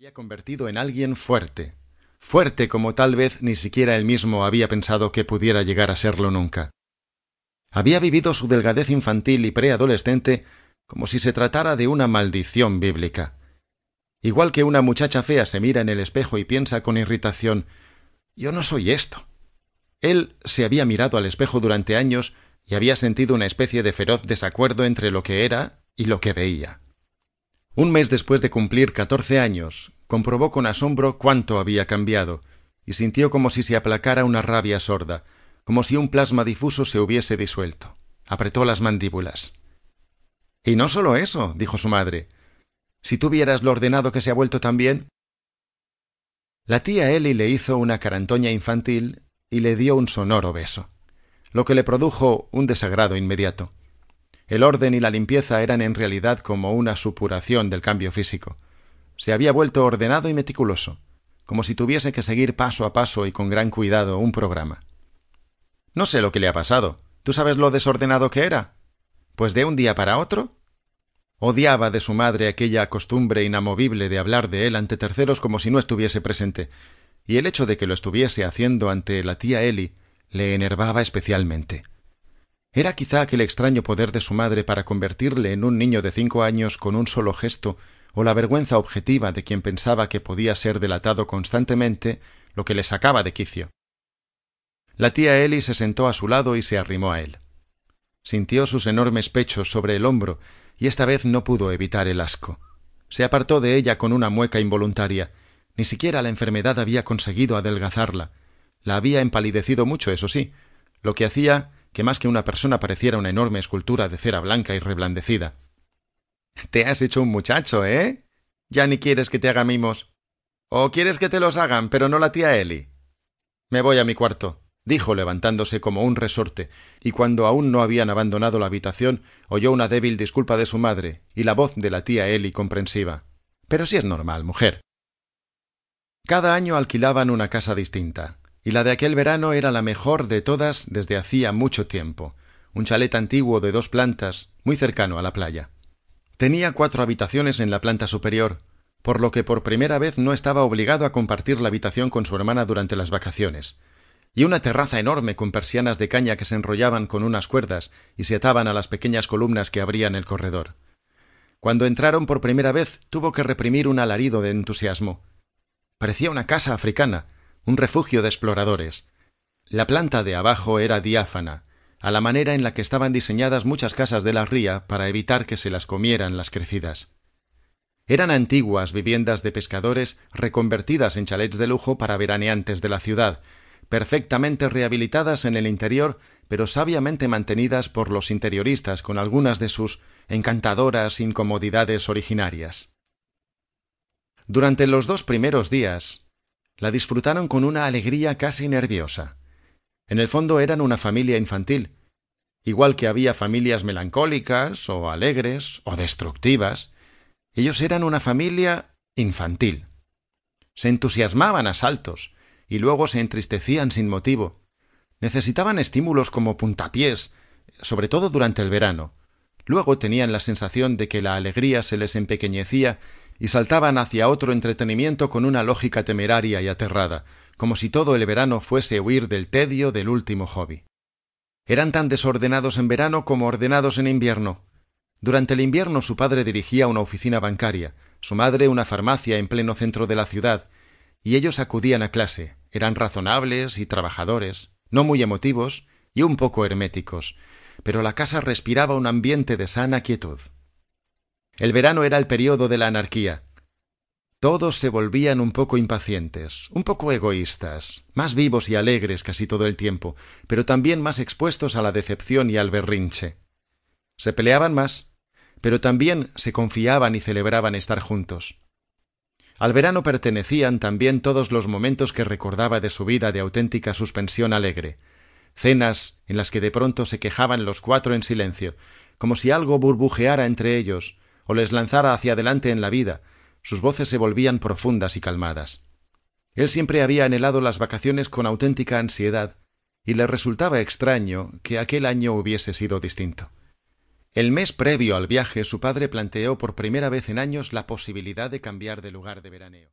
había convertido en alguien fuerte, fuerte como tal vez ni siquiera él mismo había pensado que pudiera llegar a serlo nunca. Había vivido su delgadez infantil y preadolescente como si se tratara de una maldición bíblica. Igual que una muchacha fea se mira en el espejo y piensa con irritación Yo no soy esto. Él se había mirado al espejo durante años y había sentido una especie de feroz desacuerdo entre lo que era y lo que veía. Un mes después de cumplir catorce años, comprobó con asombro cuánto había cambiado, y sintió como si se aplacara una rabia sorda, como si un plasma difuso se hubiese disuelto. Apretó las mandíbulas. Y no solo eso, dijo su madre. Si tú vieras lo ordenado que se ha vuelto también. La tía Ellie le hizo una carantoña infantil y le dio un sonoro beso, lo que le produjo un desagrado inmediato. El orden y la limpieza eran en realidad como una supuración del cambio físico. Se había vuelto ordenado y meticuloso, como si tuviese que seguir paso a paso y con gran cuidado un programa. No sé lo que le ha pasado. ¿Tú sabes lo desordenado que era? Pues de un día para otro. Odiaba de su madre aquella costumbre inamovible de hablar de él ante terceros como si no estuviese presente, y el hecho de que lo estuviese haciendo ante la tía Eli le enervaba especialmente. Era quizá aquel extraño poder de su madre para convertirle en un niño de cinco años con un solo gesto, o la vergüenza objetiva de quien pensaba que podía ser delatado constantemente, lo que le sacaba de quicio. La tía Eli se sentó a su lado y se arrimó a él. Sintió sus enormes pechos sobre el hombro, y esta vez no pudo evitar el asco. Se apartó de ella con una mueca involuntaria. Ni siquiera la enfermedad había conseguido adelgazarla. La había empalidecido mucho, eso sí, lo que hacía que más que una persona pareciera una enorme escultura de cera blanca y reblandecida. Te has hecho un muchacho, ¿eh? Ya ni quieres que te haga mimos. ¿O quieres que te los hagan, pero no la tía Eli? Me voy a mi cuarto dijo levantándose como un resorte, y cuando aún no habían abandonado la habitación oyó una débil disculpa de su madre y la voz de la tía Eli comprensiva. Pero si es normal, mujer. Cada año alquilaban una casa distinta, y la de aquel verano era la mejor de todas desde hacía mucho tiempo, un chalet antiguo de dos plantas, muy cercano a la playa. Tenía cuatro habitaciones en la planta superior, por lo que por primera vez no estaba obligado a compartir la habitación con su hermana durante las vacaciones, y una terraza enorme con persianas de caña que se enrollaban con unas cuerdas y se ataban a las pequeñas columnas que abrían el corredor. Cuando entraron por primera vez tuvo que reprimir un alarido de entusiasmo. Parecía una casa africana, un refugio de exploradores. La planta de abajo era diáfana, a la manera en la que estaban diseñadas muchas casas de la ría para evitar que se las comieran las crecidas. Eran antiguas viviendas de pescadores reconvertidas en chalets de lujo para veraneantes de la ciudad, perfectamente rehabilitadas en el interior, pero sabiamente mantenidas por los interioristas con algunas de sus encantadoras incomodidades originarias. Durante los dos primeros días, la disfrutaron con una alegría casi nerviosa. En el fondo eran una familia infantil, igual que había familias melancólicas o alegres o destructivas, ellos eran una familia infantil. Se entusiasmaban a saltos, y luego se entristecían sin motivo. Necesitaban estímulos como puntapiés, sobre todo durante el verano. Luego tenían la sensación de que la alegría se les empequeñecía y saltaban hacia otro entretenimiento con una lógica temeraria y aterrada, como si todo el verano fuese huir del tedio del último hobby. Eran tan desordenados en verano como ordenados en invierno. Durante el invierno su padre dirigía una oficina bancaria, su madre una farmacia en pleno centro de la ciudad, y ellos acudían a clase, eran razonables y trabajadores, no muy emotivos y un poco herméticos, pero la casa respiraba un ambiente de sana quietud. El verano era el período de la anarquía. Todos se volvían un poco impacientes, un poco egoístas, más vivos y alegres casi todo el tiempo, pero también más expuestos a la decepción y al berrinche. Se peleaban más, pero también se confiaban y celebraban estar juntos. Al verano pertenecían también todos los momentos que recordaba de su vida de auténtica suspensión alegre, cenas en las que de pronto se quejaban los cuatro en silencio, como si algo burbujeara entre ellos, o les lanzara hacia adelante en la vida, sus voces se volvían profundas y calmadas. Él siempre había anhelado las vacaciones con auténtica ansiedad, y le resultaba extraño que aquel año hubiese sido distinto. El mes previo al viaje su padre planteó por primera vez en años la posibilidad de cambiar de lugar de veraneo.